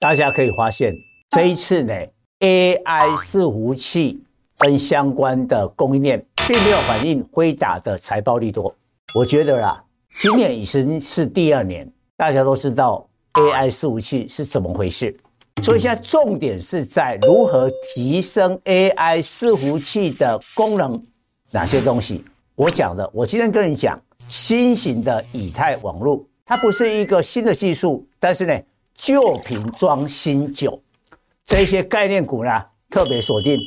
大家可以发现，这一次呢，AI 伺服器跟相关的供应链并没有反映辉达的财报利多。我觉得啦，今年已经是第二年，大家都知道 AI 伺服器是怎么回事，所以现在重点是在如何提升 AI 伺服器的功能，哪些东西？我讲的，我今天跟你讲新型的以太网络，它不是一个新的技术，但是呢。旧瓶装新酒，这些概念股呢，特别锁定，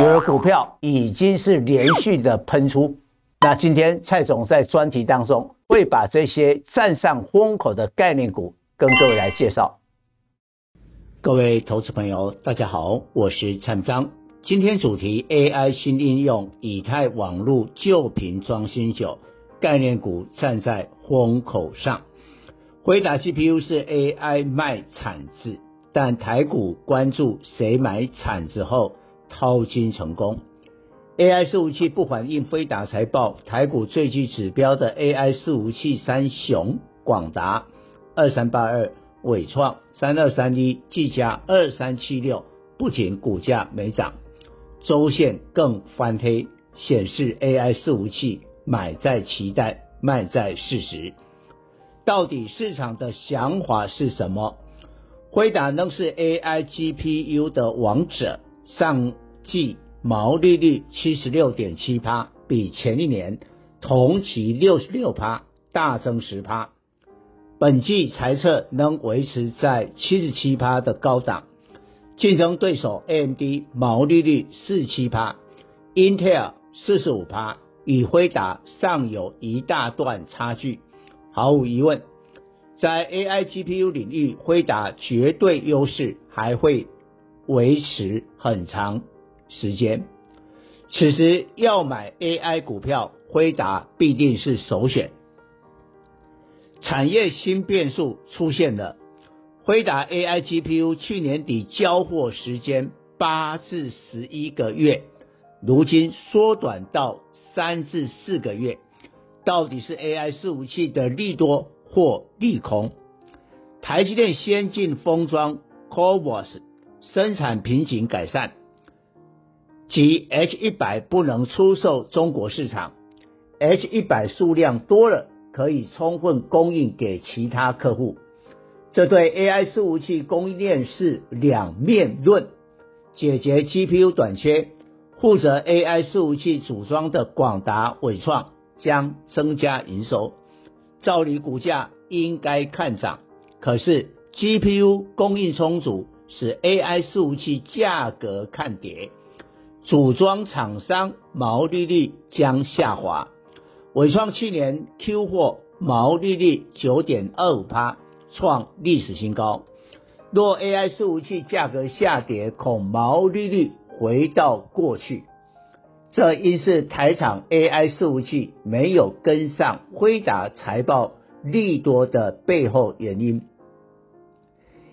有的股票已经是连续的喷出。那今天蔡总在专题当中会把这些站上风口的概念股跟各位来介绍。各位投资朋友，大家好，我是蔡章。今天主题 AI 新应用，以太网络旧瓶装新酒，概念股站在风口上。辉达 GPU 是 AI 卖铲子，但台股关注谁买铲子后淘金成功。AI 伺服器不反映辉达财报，台股最具指标的 AI 伺服器三雄广达二三八二、纬创三二三一、技嘉二三七六，不仅股价没涨，周线更翻黑，显示 AI 伺服器买在期待，卖在事实。到底市场的想法是什么？辉达仍是 AI GPU 的王者，上季毛利率七十六点七趴，比前一年同期六十六趴大增十趴。本季财测能维持在七十七趴的高档，竞争对手 AMD 毛利率四七趴，Intel 四十五趴，与辉达尚有一大段差距。毫无疑问，在 AI GPU 领域，辉达绝对优势还会维持很长时间。此时要买 AI 股票，辉达必定是首选。产业新变数出现了，辉达 AI GPU 去年底交货时间八至十一个月，如今缩短到三至四个月。到底是 AI 伺服器的利多或利空？台积电先进封装 CoWoS 生产瓶颈改善，及 H100 不能出售中国市场，H100 数量多了，可以充分供应给其他客户。这对 AI 伺服器供应链是两面论。解决 GPU 短缺，负责 AI 伺服器组装的广达、伟创。将增加营收，照理股价应该看涨，可是 GPU 供应充足，使 AI 服务器价格看跌，组装厂商毛利率将下滑。伟创去年 Q 货毛利率九点二五趴，创历史新高。若 AI 服务器价格下跌，恐毛利率回到过去。这应是台厂 AI 伺服器没有跟上辉达财报利多的背后原因，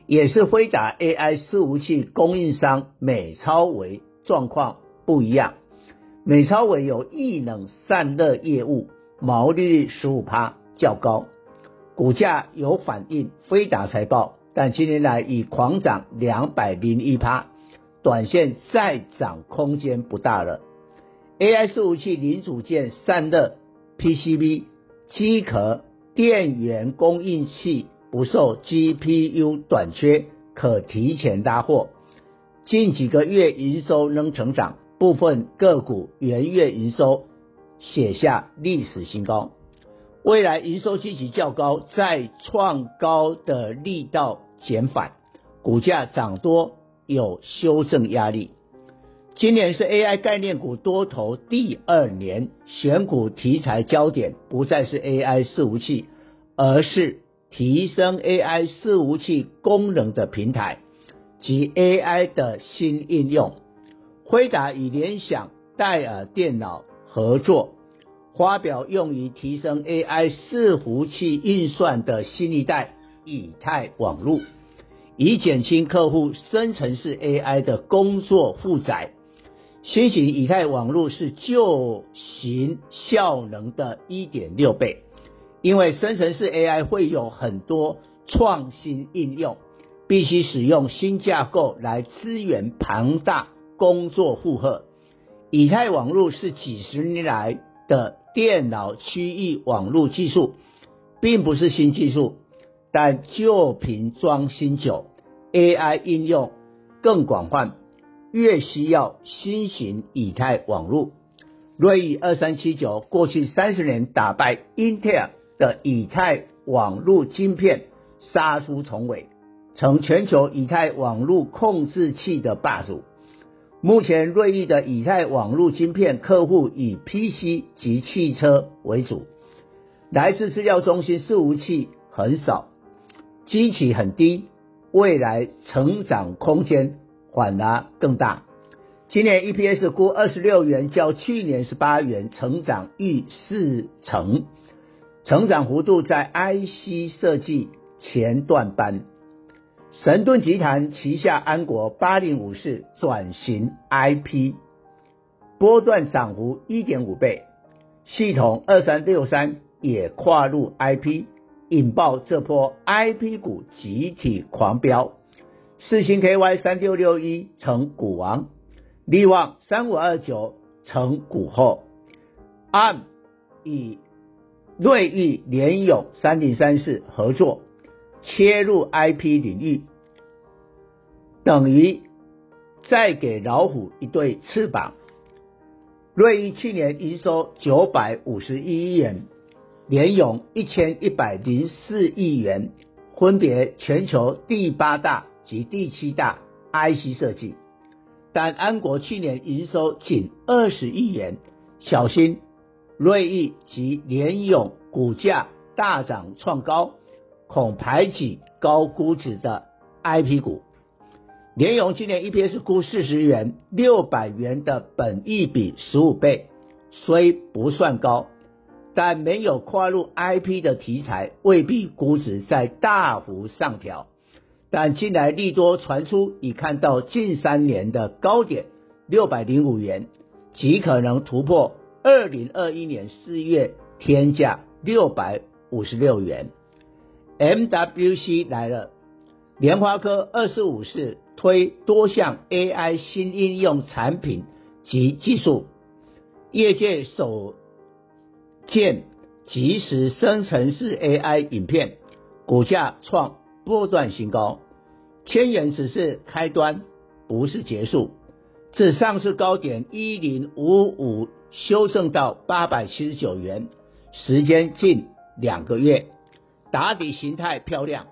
也是辉达 AI 伺服器供应商美超微状况不一样。美超微有异能散热业务，毛利率十五趴较高，股价有反映辉达财报，但今年来已狂涨两百零一趴，短线再涨空间不大了。AI 伺服器零组件散热、PCB、机壳、电源供应器不受 GPU 短缺，可提前拉货。近几个月营收仍成长，部分个股元月营收写下历史新高。未来营收基期较高，再创高的力道减缓，股价涨多有修正压力。今年是 AI 概念股多头第二年，选股题材焦点不再是 AI 伺服器，而是提升 AI 伺服器功能的平台及 AI 的新应用。辉达与联想、戴尔电脑合作，发表用于提升 AI 伺服器运算的新一代以太网络，以减轻客户生成式 AI 的工作负载。新型以太网络是旧型效能的一点六倍，因为生成式 AI 会有很多创新应用，必须使用新架构来支援庞大工作负荷。以太网络是几十年来的电脑区域网络技术，并不是新技术，但旧瓶装新酒，AI 应用更广泛，越需要新型以太网络。锐意二三七九过去三十年打败英特尔的以太网络晶片，杀出重围。成全球以太网络控制器的霸主。目前，锐意的以太网络晶片客户以 PC 及汽车为主，来自资料中心伺服器很少，基期很低，未来成长空间反而更大。今年 EPS 估二十六元，较去年十八元，成长逾四成，成长幅度在 IC 设计前段班。神盾集团旗下安国八零五四转型 IP，波段涨幅一点五倍，系统二三六三也跨入 IP，引爆这波 IP 股集体狂飙。四星 KY 三六六一成股王，力旺三五二九成股后按以瑞昱联咏三零三四合作。切入 IP 领域，等于再给老虎一对翅膀。瑞意去年营收九百五十一亿元，联咏一千一百零四亿元，分别全球第八大及第七大 IC 设计。但安国去年营收仅二十亿元，小心锐意及联咏股价大涨创高。恐排挤高估值的 IP 股。联咏今年 EPS 估四十元，六百元的本益比十五倍，虽不算高，但没有跨入 IP 的题材，未必估值在大幅上调。但近来利多传出，已看到近三年的高点六百零五元，极可能突破二零二一年四月天价六百五十六元。MWC 来了，联发科二四五四推多项 AI 新应用产品及技术，业界首见即时生成式 AI 影片，股价创波段新高，千元只是开端，不是结束。自上市高点一零五五修正到八百七十九元，时间近两个月。打底形态漂亮，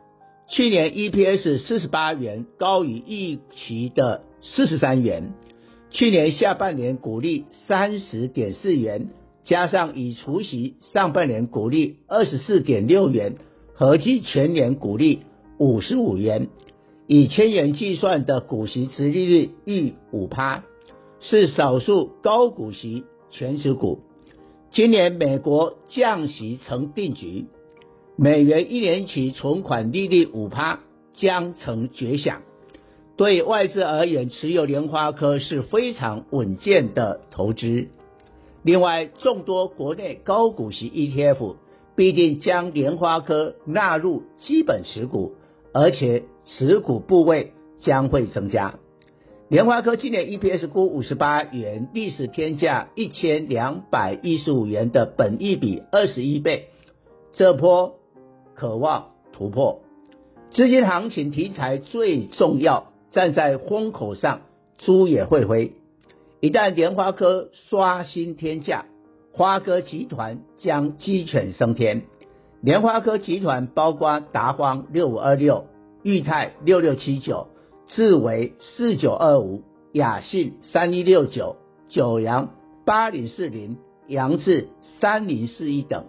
去年 EPS 四十八元，高于预期的四十三元。去年下半年股利三十点四元，加上已除息上半年股利二十四点六元，合计全年股利五十五元，以千元计算的股息殖利率逾五趴，是少数高股息全值股。今年美国降息成定局。美元一年期存款利率五趴将成绝响，对外资而言，持有莲花科是非常稳健的投资。另外，众多国内高股息 ETF 必定将莲花科纳入基本持股，而且持股部位将会增加。联发科今年 EPS 估五十八元，历史天价一千两百一十五元的本益比二十一倍，这波。渴望突破，资金行情题材最重要，站在风口上，猪也会飞。一旦联发科刷新天价，花哥集团将鸡犬升天。联发科集团包括达方六五二六、裕泰六六七九、智为四九二五、亚信三一六九、九阳八零四零、扬智三零四一等。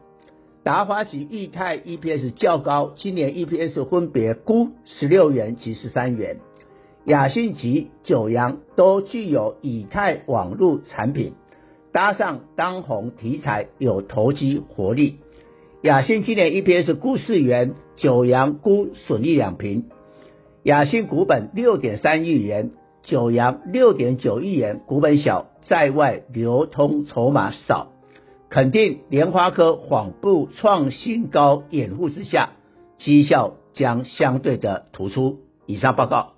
达华及裕泰 EPS 较高，今年 EPS 分别估十六元及十三元。亚信及九阳都具有以太网络产品，搭上当红题材，有投机活力。亚信今年 EPS 估四元，九阳估损益两平。亚信股本六点三亿元，九阳六点九亿元，股本小，在外流通筹码少。肯定联发科缓步创新高掩护之下，绩效将相对的突出。以上报告。